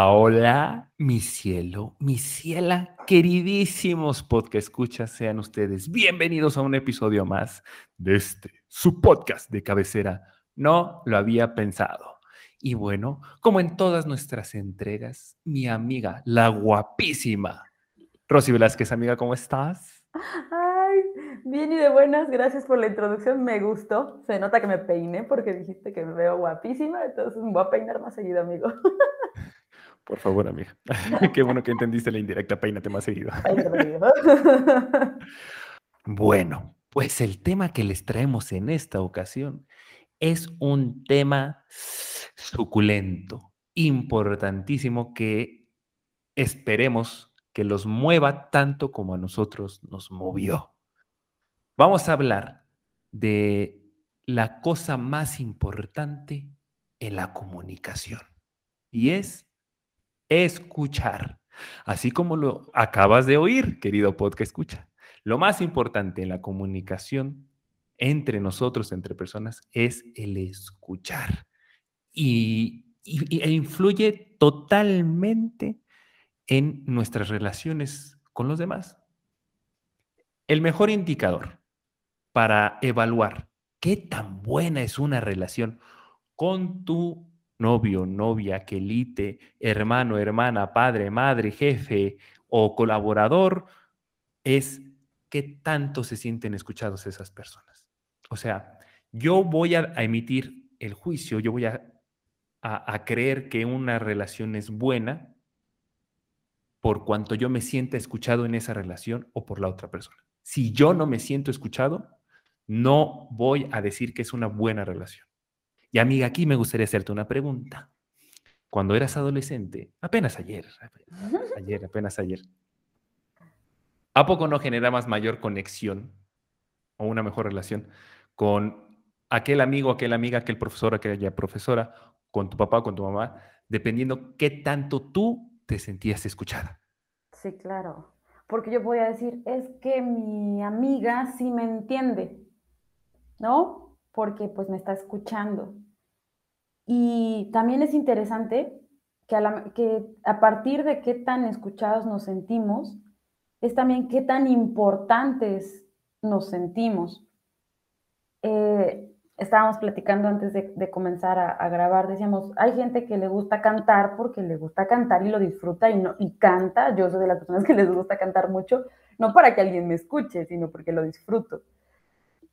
Hola, mi cielo, mi ciela, queridísimos podcast escuchas, sean ustedes bienvenidos a un episodio más de este, su podcast de cabecera. No lo había pensado. Y bueno, como en todas nuestras entregas, mi amiga, la guapísima Rosy Velázquez, amiga, ¿cómo estás? Ay, bien y de buenas, gracias por la introducción, me gustó. Se nota que me peiné porque dijiste que me veo guapísima, entonces me voy a peinar más seguido, amigo. Por favor, amiga. Qué bueno que entendiste la indirecta, peínate más seguido. Peínate más seguido. Bueno, pues el tema que les traemos en esta ocasión es un tema suculento, importantísimo, que esperemos que los mueva tanto como a nosotros nos movió. Vamos a hablar de la cosa más importante en la comunicación y es escuchar. Así como lo acabas de oír, querido podcast escucha. Lo más importante en la comunicación entre nosotros, entre personas, es el escuchar. Y, e influye totalmente en nuestras relaciones con los demás. El mejor indicador para evaluar qué tan buena es una relación con tu novio, novia, quelite, hermano, hermana, padre, madre, jefe o colaborador es qué tanto se sienten escuchados esas personas. O sea, yo voy a, emitir el juicio, yo voy a, a- a creer que una relación es buena por cuanto yo me sienta escuchado en esa relación o por la otra persona. Si yo no me siento escuchado, no voy a decir que es una buena relación. Y amiga, aquí me gustaría hacerte una pregunta. Cuando eras adolescente, apenas ayer, ayer, apenas ayer, ¿a poco no generabas mayor conexión o una mejor relación con aquel amigo, aquella amiga, aquel profesor, aquella profesora, con tu papá, con tu mamá, dependiendo qué tanto tú te sentías escuchada? Sí, claro. Porque yo voy a decir, es que mi amiga sí me entiende, ¿no? Porque pues me está escuchando. Y también es interesante que a, que a partir de qué tan escuchados nos sentimos, es también qué tan importantes nos sentimos. Eh, estábamos platicando antes de, de comenzar a, a grabar, decíamos, hay gente que le gusta cantar porque le gusta cantar y lo disfruta y, no, y canta. Yo soy de las personas que les gusta cantar mucho, no para que alguien me escuche, sino porque lo disfruto.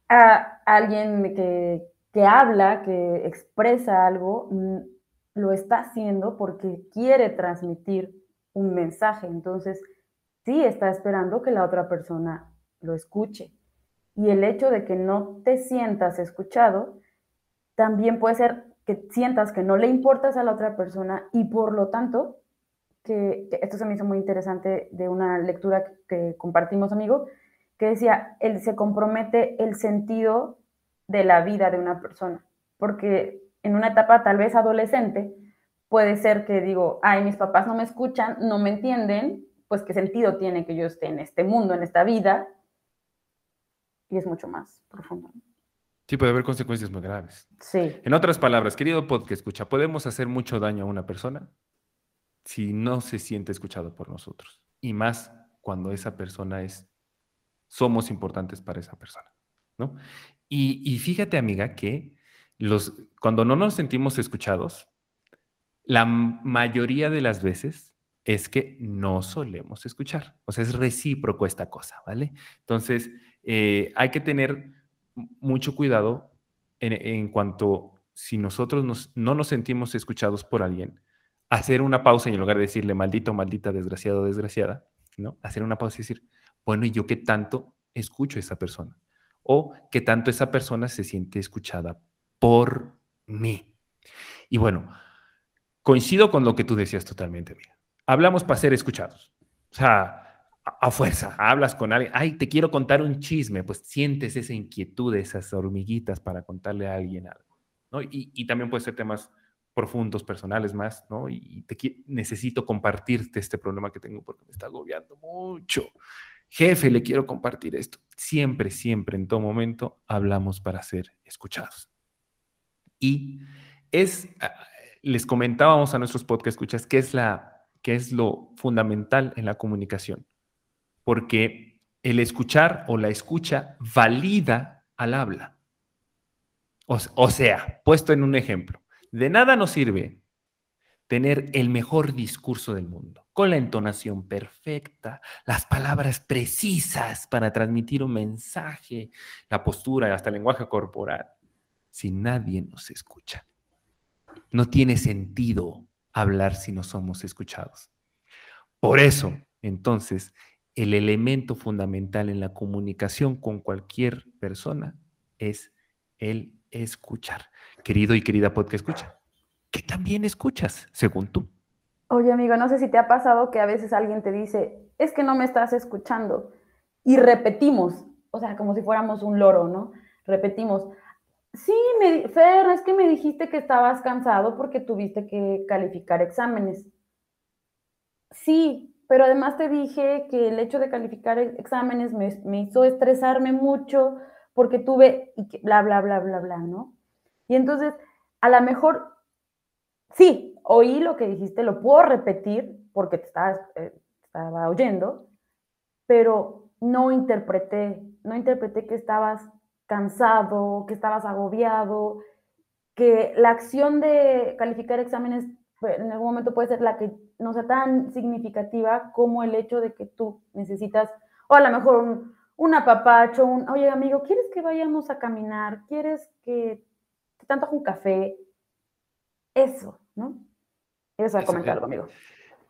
A alguien que, que habla, que expresa algo, mm, lo está haciendo porque quiere transmitir un mensaje. Entonces, sí está esperando que la otra persona lo escuche. Y el hecho de que no te sientas escuchado, también puede ser que sientas que no le importas a la otra persona y por lo tanto, que, esto se me hizo muy interesante de una lectura que, que compartimos, amigo, que decía, él se compromete el sentido de la vida de una persona, porque en una etapa tal vez adolescente puede ser que digo, ay, mis papás no me escuchan, no me entienden, pues qué sentido tiene que yo esté en este mundo, en esta vida, y es mucho más profundo. Sí, puede haber consecuencias muy graves. Sí, En otras palabras, querido podcast, escucha, podemos hacer mucho daño a una persona si no se siente escuchado por nosotros. Y más cuando esa persona es, somos importantes para esa persona, ¿no? Y, fíjate, amiga, que los, cuando no nos sentimos escuchados, la mayoría de las veces es que no solemos escuchar. O sea, es recíproco esta cosa, ¿vale? Entonces, eh, hay que tener mucho cuidado en, en cuanto si nosotros nos- no nos sentimos escuchados por alguien, hacer una pausa y en lugar de decirle maldito, maldita, desgraciado, desgraciada, ¿no? Hacer una pausa y decir, bueno, ¿y yo qué tanto escucho a esa persona? O qué tanto esa persona se siente escuchada por mí. Y bueno, coincido con lo que tú decías totalmente, amiga. Hablamos para ser escuchados. O sea, a fuerza, hablas con alguien, ay, te quiero contar un chisme, pues sientes esa inquietud, esas hormiguitas para contarle a alguien algo, ¿no? Y, y también puede ser temas profundos, personales más, ¿no? Y te necesito compartirte este problema que tengo porque me está agobiando mucho. Jefe, le quiero compartir esto. Siempre, siempre, en todo momento, hablamos para ser escuchados. Y es, ah, les comentábamos a nuestros podcast escuchas, qué es, la, qué es lo fundamental en la comunicación. Porque el escuchar o la escucha valida al habla. o sea, puesto en un ejemplo, de nada nos sirve tener el mejor discurso del mundo, con la entonación perfecta, las palabras precisas para transmitir un mensaje, la postura, hasta el lenguaje corporal, si nadie nos escucha. No tiene sentido hablar si no somos escuchados. Por eso, entonces, el elemento fundamental en la comunicación con cualquier persona es el escuchar. Querido y querida podcast escucha, que también escuchas, según tú. Oye, amigo, no sé si te ha pasado que a veces alguien te dice, es que no me estás escuchando. Y repetimos, o sea, como si fuéramos un loro, ¿no? Repetimos, sí, me, Fer, es que me dijiste que estabas cansado porque tuviste que calificar exámenes. Sí, pero además te dije que el hecho de calificar exámenes me, me hizo estresarme mucho porque tuve, y que bla, bla, bla, bla, bla, ¿no? Y entonces, a lo mejor, sí, oí lo que dijiste, lo puedo repetir porque te eh, estaba oyendo, pero no interpreté, no interpreté que estabas cansado, que estabas agobiado, que la acción de calificar exámenes en algún momento puede ser la que no sea tan significativa como el hecho de que tú necesitas, o a lo mejor un, un apapacho, un, oye amigo, ¿quieres que vayamos a caminar? ¿Quieres que te tanto un café? Eso, ¿no? Eso a comentar amigo.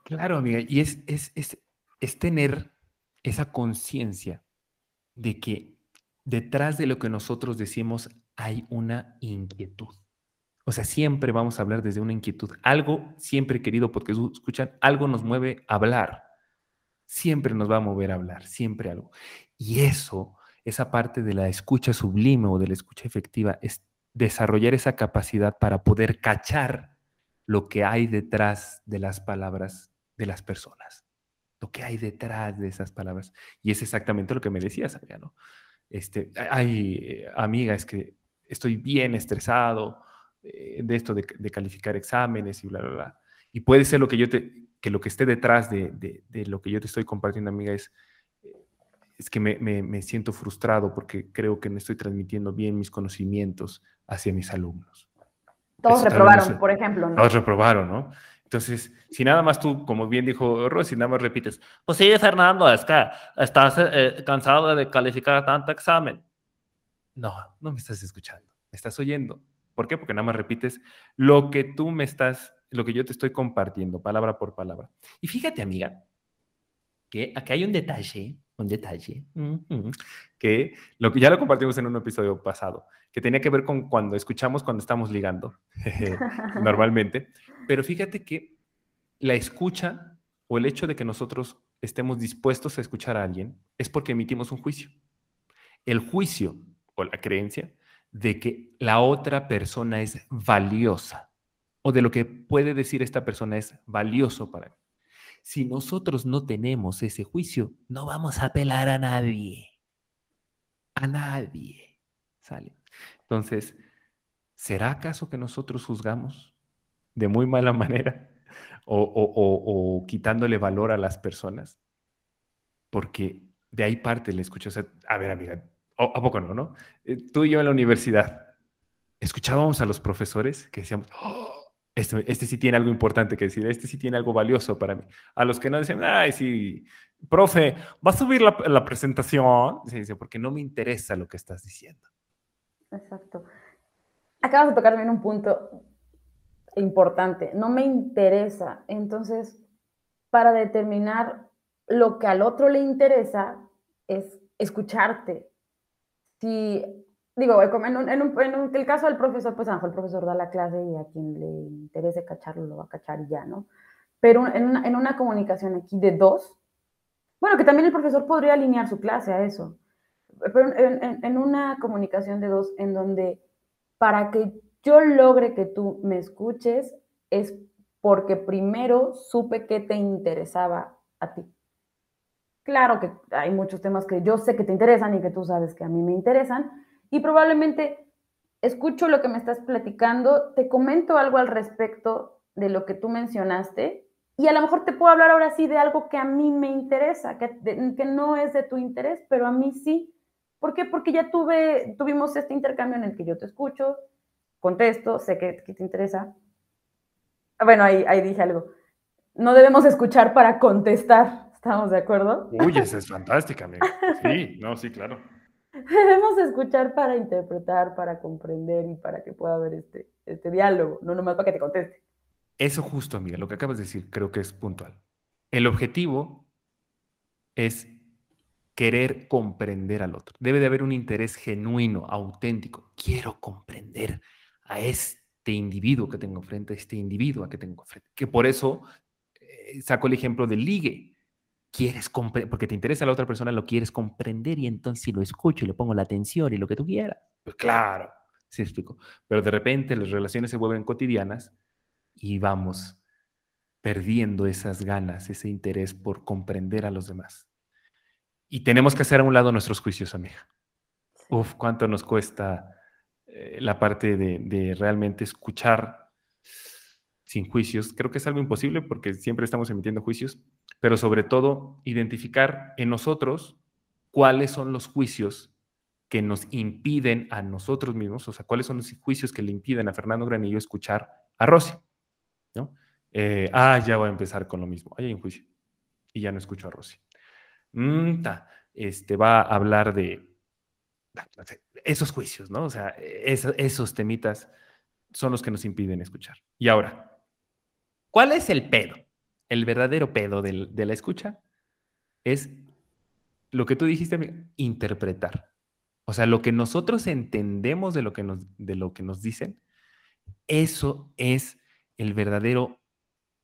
Claro, amiga, y es, es, es, es tener esa conciencia de que detrás de lo que nosotros decimos hay una inquietud. O sea, siempre vamos a hablar desde una inquietud. Algo, siempre querido, porque escuchan, algo nos mueve a hablar. Siempre nos va a mover a hablar, siempre algo. Y eso, esa parte de la escucha sublime o de la escucha efectiva, es desarrollar esa capacidad para poder cachar lo que hay detrás de las palabras de las personas, lo que hay detrás de esas palabras. Y es exactamente lo que me decías, Adriano. Este, hay eh, amigas que estoy bien estresado eh, de esto de, calificar exámenes y bla, bla, bla. Y puede ser lo que yo te, que lo que esté detrás de, de lo que yo te estoy compartiendo, amiga, es es que me, siento frustrado porque creo que no estoy transmitiendo bien mis conocimientos hacia mis alumnos. Todos reprobaron, por ejemplo. Todos reprobaron, ¿no? Entonces, si nada más tú, como bien dijo Rosy, nada más repites, pues sí, Fernando, es que estás eh, cansado de calificar tanto examen. No, no me estás escuchando, me estás oyendo. ¿Por qué? Porque nada más repites lo que tú me estás, lo que yo te estoy compartiendo, palabra por palabra. Y fíjate, amiga, que acá hay un detalle un detalle, que, lo que ya lo compartimos en un episodio pasado, que tenía que ver con cuando escuchamos cuando estamos ligando, normalmente. Pero fíjate que la escucha o el hecho de que nosotros estemos dispuestos a escuchar a alguien es porque emitimos un juicio. El juicio o la creencia de que la otra persona es valiosa o de lo que puede decir esta persona es valioso para mí. Si nosotros no tenemos ese juicio, no vamos a apelar a nadie. A nadie. ¿Sale? Entonces, ¿será acaso que nosotros juzgamos de muy mala manera o, quitándole valor a las personas? Porque de ahí parte la escucha. a ver, amiga, ¿a poco no, no? Eh, tú y yo en la universidad escuchábamos a los profesores que decíamos, ¡Oh! Este, este, sí tiene algo importante que decir, este sí tiene algo valioso para mí. A los que no dicen, ay, sí, profe, ¿va a subir la, la presentación? Se dice, porque no me interesa lo que estás diciendo. Exacto. Acabas de tocar también un punto importante, no me interesa. Entonces, para determinar lo que al otro le interesa es escucharte. si, digo, en, en, el caso del profesor, pues a el profesor da la clase y a quien le interese cacharlo lo va a cachar y ya, ¿no? Pero en una, en una comunicación aquí de dos, bueno, que también el profesor podría alinear su clase a eso, pero en, en una comunicación de dos en donde para que yo logre que tú me escuches es porque primero supe que te interesaba a ti. Claro que hay muchos temas que yo sé que te interesan y que tú sabes que a mí me interesan y probablemente escucho lo que me estás platicando, te comento algo al respecto de lo que tú mencionaste y a lo mejor te puedo hablar ahora sí de algo que a mí me interesa, que, que no es de tu interés, pero a mí sí. ¿Por qué? Porque ya tuve, tuvimos este intercambio en el que yo te escucho, contesto, sé que, que te interesa. Bueno, ahí, ahí dije algo. No debemos escuchar para contestar, ¿Estamos de acuerdo? Uy, esa es fantástica, amigo. Sí, no, sí, claro. Debemos escuchar para interpretar, para comprender y para que pueda haber este, este diálogo, no nomás para que te conteste. Eso justo, amiga, lo que acabas de decir creo que es puntual. El objetivo es querer comprender al otro. Debe de haber un interés genuino, auténtico. Quiero comprender a este individuo que tengo frente, a este individuo que tengo frente. Que por eso eh, saco el ejemplo del ligue quieres comprender, porque te interesa a la otra persona, lo quieres comprender y entonces si lo escucho y le pongo la atención y lo que tú quieras, pues claro, sí explico. Pero de repente las relaciones se vuelven cotidianas y vamos perdiendo esas ganas, ese interés por comprender a los demás. Y tenemos que hacer a un lado nuestros juicios, amiga. Uf, cuánto nos cuesta eh, la parte de, de realmente escuchar sin juicios. Creo que es algo imposible porque siempre estamos emitiendo juicios, pero sobre todo identificar en nosotros cuáles son los juicios que nos impiden a nosotros mismos, o sea, cuáles son los juicios que le impiden a Fernando Granillo escuchar a Rosy. ¿no? Eh, ah, ya voy a empezar con lo mismo. Ahí hay un juicio. Y ya no escucho a Rosy. Mm, este, va a hablar de esos juicios, ¿no? O sea, esos temitas son los que nos impiden escuchar. Y ahora, ¿cuál es el pedo? el verdadero pedo de la escucha es lo que tú dijiste, interpretar. O sea, lo que nosotros entendemos de lo que nos, de lo que nos dicen, eso es el verdadero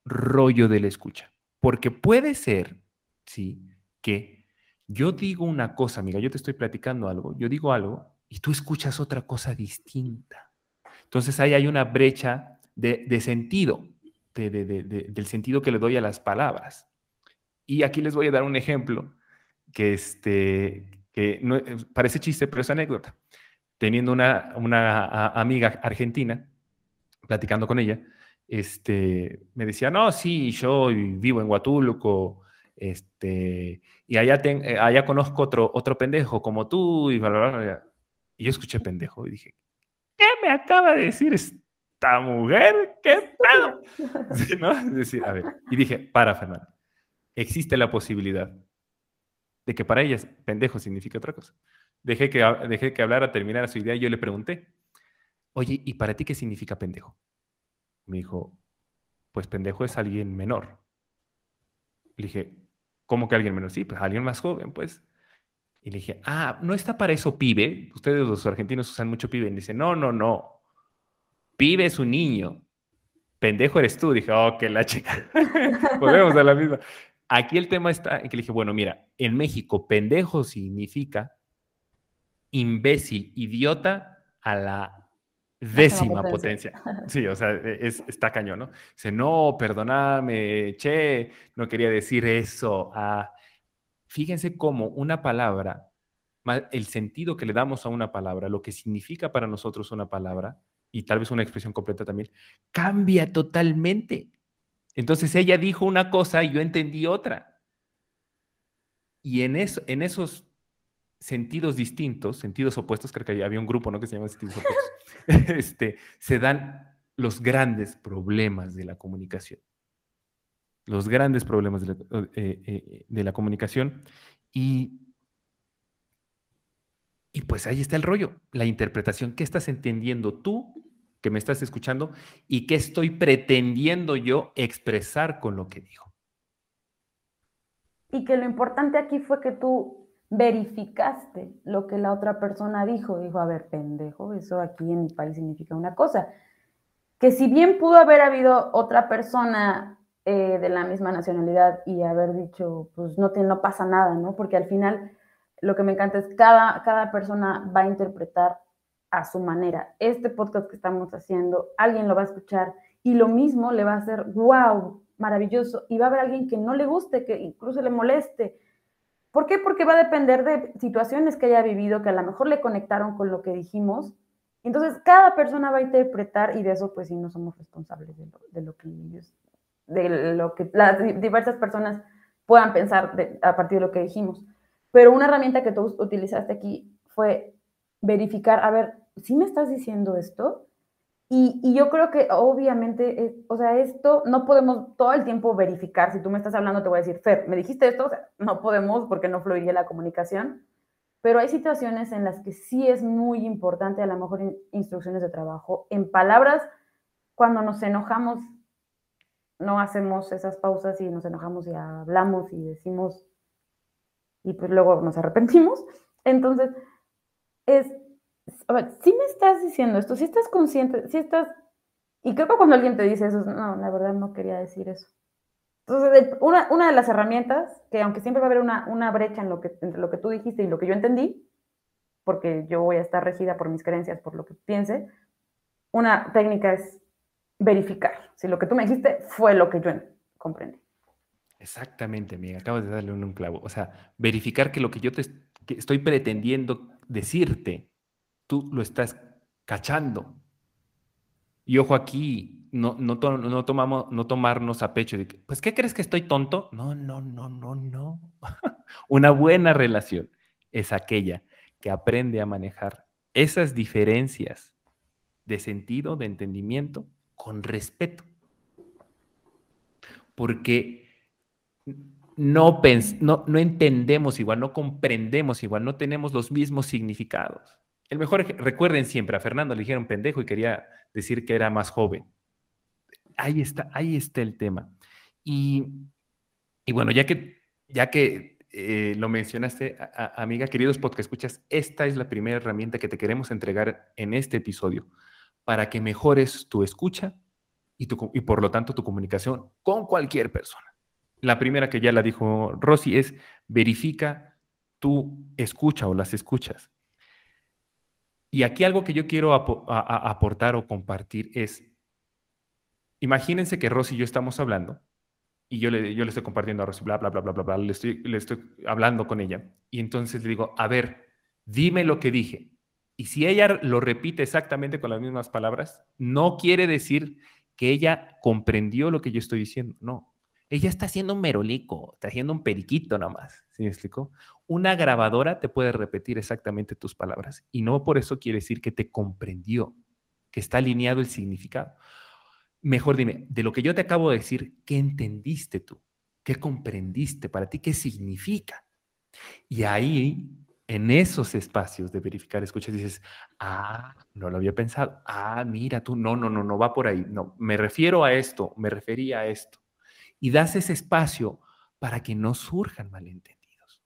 rollo de la escucha. Porque puede ser, sí, que yo digo una cosa, amiga, yo te estoy platicando algo, yo digo algo y tú escuchas otra cosa distinta. Entonces ahí hay una brecha de, de sentido del sentido que le doy a las palabras. Y aquí les voy a dar un ejemplo que, este, que eh, parece chiste, pero es anécdota. Teniendo una, una amiga argentina, platicando con ella, este, me decía, no, sí, yo vivo en Huatulco, este, y allá, eh, allá conozco otro, otro pendejo como tú, y yo escuché pendejo y dije, ¿qué me acaba de decir esta mujer, qué pedo. ¿No? Es decir, a ver, y dije, para, Fernando, existe la posibilidad de que para ellas pendejo significa otra cosa. Dejé que, dejé que hablara, terminara su idea y yo le pregunté, oye, ¿y para ti qué significa pendejo? Me dijo, pues pendejo es alguien menor. Le dije, ¿cómo que alguien menor? Sí, pues alguien más joven, pues. Y le dije, ah, ¿no está para eso pibe? Ustedes los argentinos usan mucho pibe. Y dice, no, no, no. Pibe es un niño. Pendejo eres tú. Dije, oh, que la chica. Volvemos a la misma. Aquí el tema está en que le dije, bueno, mira, en México, pendejo significa imbécil, idiota a la décima potencia. Sí, o sea, e, es, está cañón, ¿no? Dice, no, perdóname, che, no quería decir eso. Ah, fíjense cómo una palabra, el sentido que le damos a una palabra, lo que significa para nosotros una palabra, y tal vez una expresión completa también, cambia totalmente. Entonces ella dijo una cosa y yo entendí otra. Y en, eso, en esos sentidos distintos, sentidos opuestos, creo que había un grupo ¿no? que se llama sentidos opuestos, este, se dan los grandes problemas de la comunicación. Los grandes problemas de la, eh, eh, de la comunicación. Y y pues ahí está el rollo, la interpretación. ¿Qué estás entendiendo tú que me estás escuchando y qué estoy pretendiendo yo expresar con lo que digo? Y que lo importante aquí fue que tú verificaste lo que la otra persona dijo. Dijo, a ver, pendejo, eso aquí en mi país significa una cosa. Que si bien pudo haber habido otra persona eh, de la misma nacionalidad y haber dicho, pues no, no pasa nada, ¿no? Porque al final lo que me encanta es cada, cada persona va a interpretar a su manera. Este podcast que estamos haciendo, alguien lo va a escuchar y lo mismo le va a hacer, wow, maravilloso. Y va a haber alguien que no le guste, que incluso le moleste. ¿Por qué? Porque va a depender de situaciones que haya vivido, que a lo mejor le conectaron con lo que dijimos. Entonces, cada persona va a interpretar y de eso, pues sí, no somos responsables de lo, que ellos, de lo que las diversas personas puedan pensar a partir de lo que dijimos. Pero una herramienta que tú utilizaste aquí fue verificar, a ver, ¿sí me estás diciendo esto? Y, yo creo que obviamente, o sea, esto no podemos todo el tiempo verificar. Si tú me estás hablando, te voy a decir, Fer, ¿me dijiste esto? O sea, no podemos porque no fluiría la comunicación. Pero hay situaciones en las que sí es muy importante, a lo mejor instrucciones de trabajo. En palabras, cuando nos enojamos, no hacemos esas pausas y nos enojamos y hablamos y decimos, y pues luego nos arrepentimos. Entonces, es a ver, si me estás diciendo esto, si estás consciente, si estás, y creo que cuando alguien te dice eso, no, la verdad no quería decir eso. Entonces, una, una de las herramientas, que aunque siempre va a haber una, una brecha en lo que, entre lo que tú dijiste y lo que yo entendí, porque yo voy a estar regida por mis creencias, por lo que piense, una técnica es verificar si lo que tú me dijiste fue lo que yo comprendí. Exactamente, amiga, acabas de darle un, clavo. O sea, verificar que lo que yo te estoy pretendiendo decirte tú lo estás cachando. Y ojo aquí, no, no, no, tomamos, no tomarnos a pecho de pues, ¿qué crees que estoy tonto? No, no, no, no, no. Una buena relación es aquella que aprende a manejar esas diferencias de sentido, de entendimiento, con respeto. Porque no, no, no entendemos igual, no comprendemos igual, no tenemos los mismos significados. El mejor, recuerden siempre, a Fernando le dijeron pendejo y quería decir que era más joven. Ahí está, ahí está el tema. Y, bueno, ya que, ya que eh, lo mencionaste, amiga, queridos podcast escuchas, esta es la primera herramienta que te queremos entregar en este episodio para que mejores tu escucha y, tu, y por lo tanto tu comunicación con cualquier persona. La primera que ya la dijo Rosy es verifica tu escucha o las escuchas. Y aquí algo que yo quiero aportar o compartir es, imagínense que Rosy y yo estamos hablando y yo le, yo le estoy compartiendo a Rosy, bla, bla, bla, bla, bla, bla, le estoy, le estoy hablando con ella. Y entonces le digo, a ver, dime lo que dije. Y si ella lo repite exactamente con las mismas palabras, no quiere decir que ella comprendió lo que yo estoy diciendo. No, ella está haciendo un merolico, está haciendo un periquito nada más. ¿Sí me explicó? Una grabadora te puede repetir exactamente tus palabras y no por eso quiere decir que te comprendió, que está alineado el significado. Mejor dime, de lo que yo te acabo de decir, ¿qué entendiste tú? ¿Qué comprendiste para ti? ¿Qué significa? Y ahí, en esos espacios de verificar, escuchas, dices, ah, no lo había pensado. Ah, mira tú, no, no, no, no va por ahí. No, me refiero a esto, me refería a esto y das ese espacio para que no surjan malentendidos.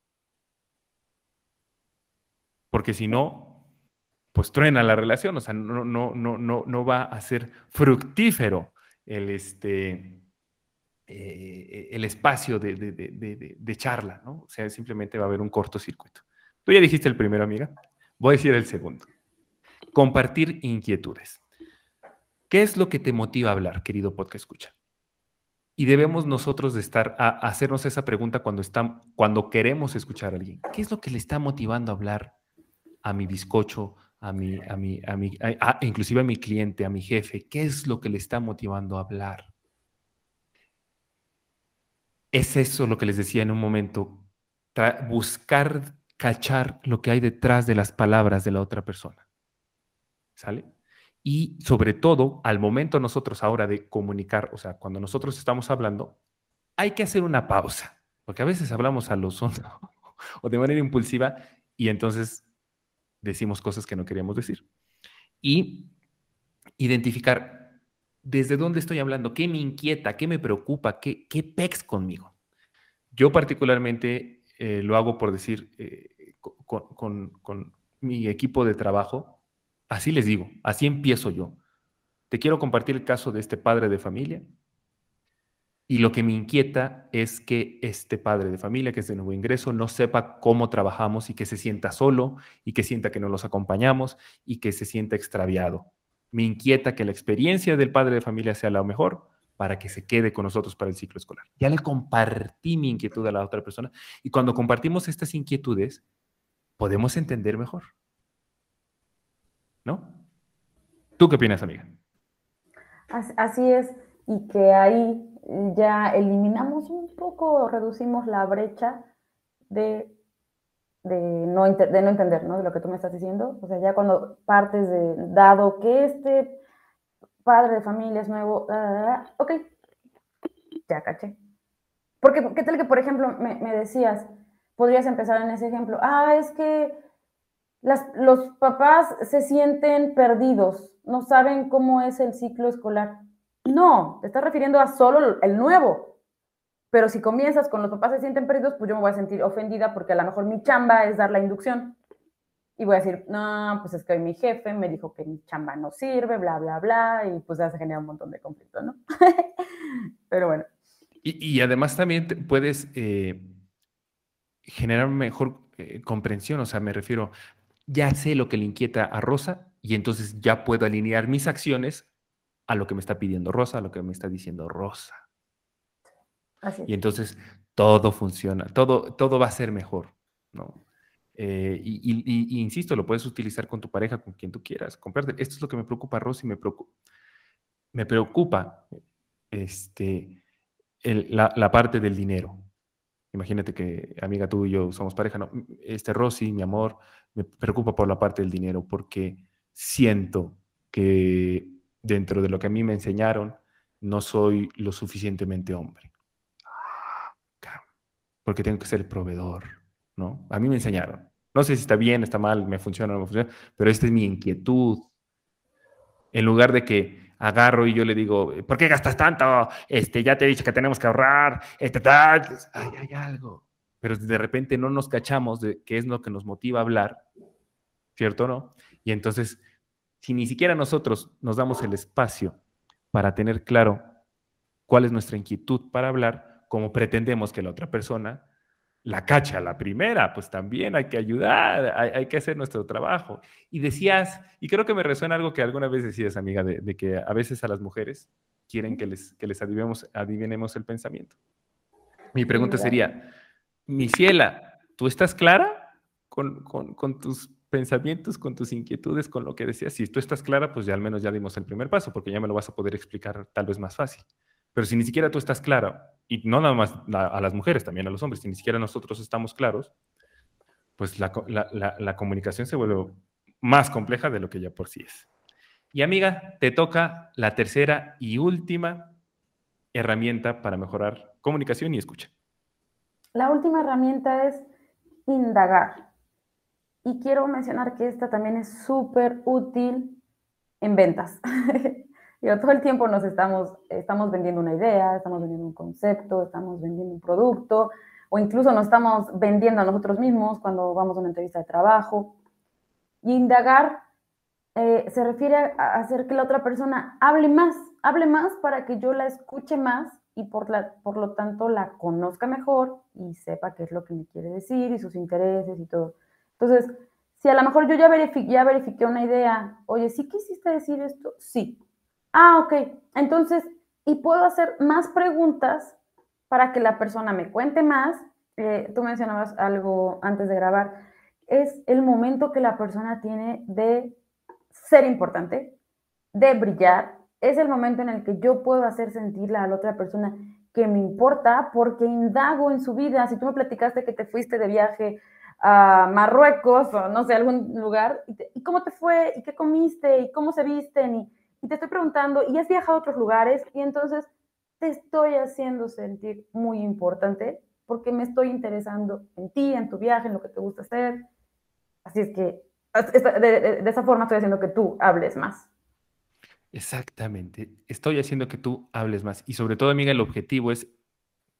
Porque si no, pues truena la relación, o sea, no, no, no, no, no va a ser fructífero el, este, eh, el espacio de, de, charla, ¿no? O sea, simplemente va a haber un cortocircuito. Tú ya dijiste el primero, amiga. Voy a decir el segundo. Compartir inquietudes. ¿Qué es lo que te motiva a hablar, querido podcast escucha? Y debemos nosotros de estar a, hacernos esa pregunta cuando, están, cuando queremos escuchar a alguien. ¿Qué es lo que le está motivando a hablar a mi bizcocho, a mi, a mi, a mi, inclusive a mi cliente, a mi jefe? ¿Qué es lo que le está motivando a hablar? Es eso lo que les decía en un momento, buscar cachar lo que hay detrás de las palabras de la otra persona. ¿Sale? Y sobre todo, al momento nosotros ahora de comunicar, o sea, cuando nosotros estamos hablando, hay que hacer una pausa, porque a veces hablamos a los o de manera impulsiva y entonces decimos cosas que no queríamos decir. Y identificar desde dónde estoy hablando, qué me inquieta, qué me preocupa, qué, qué pex conmigo. Yo particularmente eh, lo hago por decir, eh, con, con mi equipo de trabajo, así les digo, así empiezo yo. Te quiero compartir el caso de este padre de familia y lo que me inquieta es que este padre de familia, que es de nuevo ingreso, no sepa cómo trabajamos y que se sienta solo y que sienta que no los acompañamos y que se sienta extraviado. Me inquieta que la experiencia del padre de familia sea la mejor para que se quede con nosotros para el ciclo escolar. Ya le compartí mi inquietud a la otra persona y cuando compartimos estas inquietudes, podemos entender mejor. ¿No? ¿Tú qué opinas, amiga? Así es, y que ahí ya eliminamos un poco, reducimos la brecha de, de, no, no entender, ¿no? De lo que tú me estás diciendo. O sea, ya cuando partes de, dado que este padre de familia es nuevo, ah, ok, ya caché. Porque, ¿qué tal que, por ejemplo, me decías, podrías empezar en ese ejemplo, ah, es que los papás se sienten perdidos, no saben cómo es el ciclo escolar. No, te estás refiriendo a solo el nuevo. Pero si comienzas con los papás se sienten perdidos, pues yo me voy a sentir ofendida porque a lo mejor mi chamba es dar la inducción. Y voy a decir, no, pues es que hoy mi jefe me dijo que mi chamba no sirve, bla, bla, bla, y pues ya se genera un montón de conflictos, ¿no? Pero bueno. Y, además también puedes eh, generar mejor eh, comprensión, o sea, me refiero, ya sé lo que le inquieta a Rosa y entonces ya puedo alinear mis acciones a lo que me está pidiendo Rosa, a lo que me está diciendo Rosa. Y entonces todo funciona, todo, todo va a ser mejor, ¿no? Eh, y, insisto, lo puedes utilizar con tu pareja, con quien tú quieras. Comprarte. Esto es lo que me preocupa, Rosy, me preocupa, me preocupa este, la, la, parte del dinero. Imagínate que, amiga, tú y yo somos pareja. No, este Rosy, mi amor, me preocupa por la parte del dinero porque siento que dentro de lo que a mí me enseñaron, no soy lo suficientemente hombre. Porque tengo que ser el proveedor, ¿no? A mí me enseñaron. No sé si está bien, está mal, me funciona o no me funciona, pero esta es mi inquietud. En lugar de que agarro y yo le digo, ¿por qué gastas tanto? Este, ya te he dicho que tenemos que ahorrar, este, tal. Ay, hay algo. Pero de repente no nos cachamos de qué es lo que nos motiva a hablar, ¿cierto o no? Y entonces si ni siquiera nosotros nos damos el espacio para tener claro cuál es nuestra inquietud para hablar, como pretendemos que la otra persona la cacha la primera, pues también hay que ayudar, hay, que hacer nuestro trabajo. Y decías, y creo que me resuena algo que alguna vez decías, amiga, de, que a veces a las mujeres quieren que les, que les adivinemos, adivinemos el pensamiento. Mi pregunta sería, mi ciela, ¿tú estás clara con, con, con tus pensamientos, con tus inquietudes, con lo que decías. Si tú estás clara, pues ya al menos ya dimos el primer paso, porque ya me lo vas a poder explicar tal vez más fácil. Pero si ni siquiera tú estás clara, y no nada más a, las mujeres, también a los hombres, si ni siquiera nosotros estamos claros, pues la, la, la comunicación se vuelve más compleja de lo que ya por sí es. Y amiga, te toca la tercera y última herramienta para mejorar comunicación y escucha. La última herramienta es indagar. Y quiero mencionar que esta también es súper útil en ventas. Yo, todo el tiempo nos estamos, estamos vendiendo una idea, estamos vendiendo un concepto, estamos vendiendo un producto, o incluso nos estamos vendiendo a nosotros mismos cuando vamos a una entrevista de trabajo. Y indagar eh, se refiere a hacer que la otra persona hable más, hable más para que yo la escuche más y por, la, por lo tanto la conozca mejor y sepa qué es lo que me quiere decir y sus intereses y todo. Entonces, si a lo mejor yo ya, ya verifiqué una idea, oye, ¿sí quisiste decir esto? Sí. Ah, ok. Entonces, y puedo hacer más preguntas para que la persona me cuente más. Eh, tú mencionabas algo antes de grabar. Es el momento que la persona tiene de ser importante, de brillar. Es el momento en el que yo puedo hacer sentirla a la otra persona que me importa porque indago en su vida. Si tú me platicaste que te fuiste de viaje a Marruecos o no sé, algún lugar, y, cómo te fue, y qué comiste, y cómo se visten, y, y, te estoy preguntando, y has viajado a otros lugares, y entonces te estoy haciendo sentir muy importante porque me estoy interesando en ti, en tu viaje, en lo que te gusta hacer. Así es que de, esa forma estoy haciendo que tú hables más. Exactamente, estoy haciendo que tú hables más. Y sobre todo, amiga, el objetivo es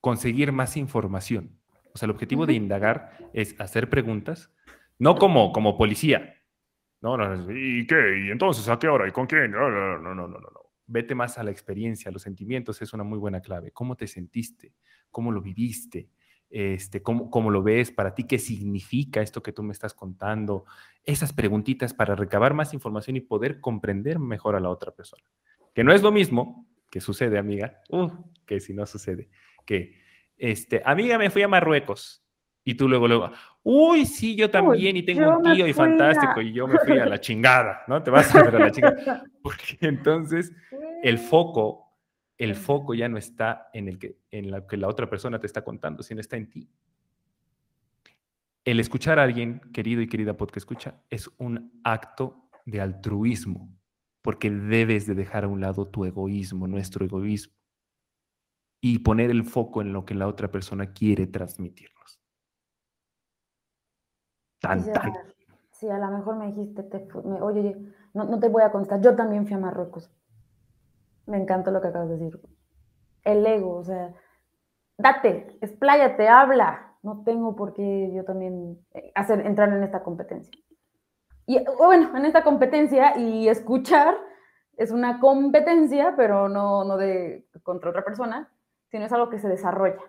conseguir más información. O sea, el objetivo de indagar es hacer preguntas No como, como policía. No, no, ¿y qué? ¿Y entonces a qué hora? ¿Y con quién? No, no, no, no, no, no. Vete más a la experiencia, los sentimientos es una muy buena clave. ¿Cómo te sentiste? ¿Cómo lo viviste? Este, cómo, cómo, lo ves para ti, qué significa esto que tú me estás contando, esas preguntitas para recabar más información y poder comprender mejor a la otra persona. Que no es lo mismo que sucede, amiga, uh, que si no sucede, que, este, amiga, me fui a Marruecos. Y tú luego, luego, uy, sí, yo también, y tengo un tío y fantástico, y yo me fui a la chingada, ¿no? Te vas a ver a la chingada. Porque entonces el foco el foco ya no está en, el que, en lo que la otra persona te está contando, sino está en ti. El escuchar a alguien, querido y querida podcast escucha, es un acto de altruismo, porque debes de dejar a un lado tu egoísmo, nuestro egoísmo, y poner el foco en lo que la otra persona quiere transmitirnos. Tan, tan. Sí, a lo mejor me dijiste, oye, no, no te voy a contestar, yo también fui a Marruecos. Me encanta lo que acabas de decir. El ego, o sea, date, expláyate, habla. No tengo por qué yo también eh, hacer, entrar en esta competencia. Y bueno, en esta competencia y escuchar es una competencia, pero no, no de contra otra persona, sino es algo que se desarrolla.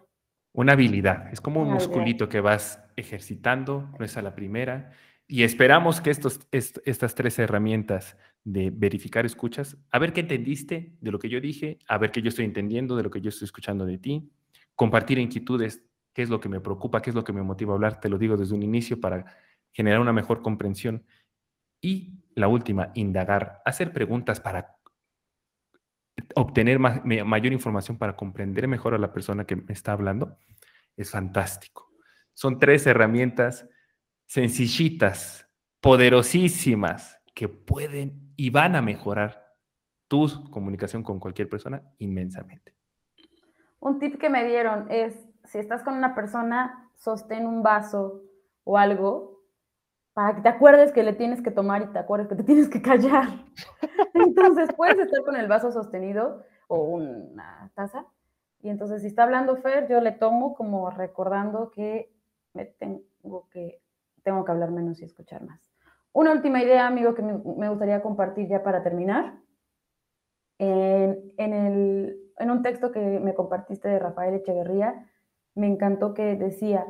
Una habilidad, es como un musculito que vas ejercitando, no es a la primera, y esperamos que estos, estas tres herramientas de verificar escuchas, a ver qué entendiste de lo que yo dije, a ver qué yo estoy entendiendo de lo que yo estoy escuchando de ti, compartir inquietudes, qué es lo que me preocupa, qué es lo que me motiva a hablar, te lo digo desde un inicio para generar una mejor comprensión. Y la última, indagar, hacer preguntas para obtener mayor información, para comprender mejor a la persona que me está hablando, es fantástico. Son tres herramientas sencillitas, poderosísimas, que pueden y van a mejorar tu comunicación con cualquier persona inmensamente. Un tip que me dieron es, si estás con una persona, sostén un vaso o algo para que te acuerdes que le tienes que tomar y te acuerdes que te tienes que callar. Entonces puedes estar con el vaso sostenido o una taza. Y entonces si está hablando Fer, yo le tomo como recordando que tengo que tengo que hablar menos y escuchar más. Una última idea, amigo, que me, gustaría compartir ya para terminar. En, en un texto que me compartiste de Rafael Echeverría, me encantó que decía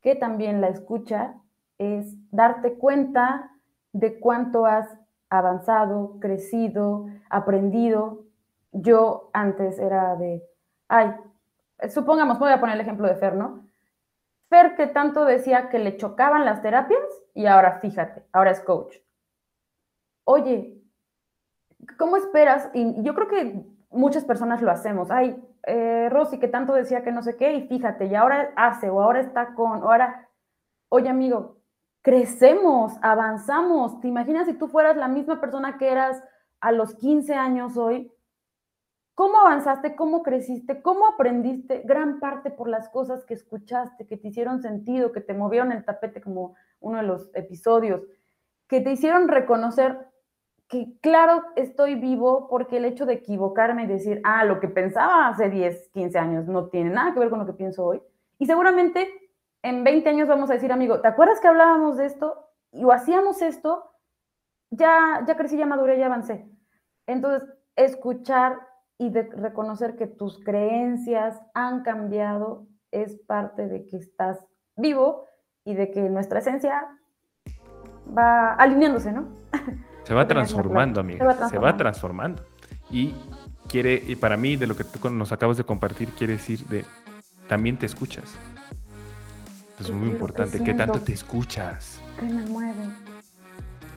que también la escucha es darte cuenta de cuánto has avanzado, crecido, aprendido. Yo antes era de, ay, supongamos, voy a poner el ejemplo de Fer, ¿no? Fer que tanto decía que le chocaban las terapias y ahora fíjate, ahora es coach. Oye, ¿cómo esperas? Y yo creo que muchas personas lo hacemos. Ay, eh, Rosy que tanto decía que no sé qué y fíjate, y ahora hace o ahora está con, o ahora, oye amigo, crecemos, avanzamos. ¿Te imaginas si tú fueras la misma persona que eras a los 15 años hoy? ¿Cómo avanzaste? ¿Cómo creciste? ¿Cómo aprendiste? Gran parte por las cosas que escuchaste, que te hicieron sentido, que te movieron el tapete como uno de los episodios, que te hicieron reconocer que claro, estoy vivo porque el hecho de equivocarme y decir, ah, lo que pensaba hace 10, 15 años no tiene nada que ver con lo que pienso hoy. Y seguramente en 20 años vamos a decir, amigo, ¿te acuerdas que hablábamos de esto? Y o hacíamos esto, ya, ya crecí, ya maduré, ya avancé. Entonces, escuchar y de reconocer que tus creencias han cambiado es parte de que estás vivo y de que nuestra esencia va alineándose, ¿no? Se va transformando, amiga. Se va transformando. Y quiere, y para mí, de lo que tú nos acabas de compartir, quiere decir de también te escuchas. Es muy importante. ¿Qué tanto te escuchas? Que me mueve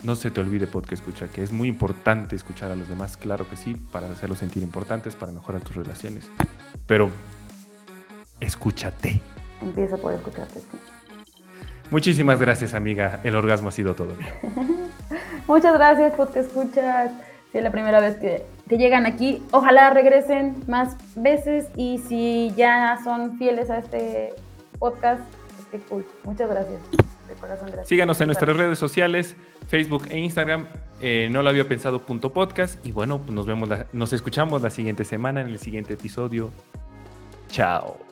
no se te olvide podcast escuchar, que es muy importante escuchar a los demás, claro que sí, para hacerlos sentir importantes, para mejorar tus relaciones. Pero escúchate. Empieza por escucharte. Muchísimas gracias, amiga. El orgasmo ha sido todo. Muchas gracias, podcast escuchas. Si es la primera vez que, que llegan aquí, ojalá regresen más veces y si ya son fieles a este podcast, qué cool. Muchas gracias. Síganos en nuestras redes sociales, Facebook e Instagram. Eh, no lo había pensado punto podcast. Y bueno, pues nos vemos, nos escuchamos la siguiente semana en el siguiente episodio. Chao.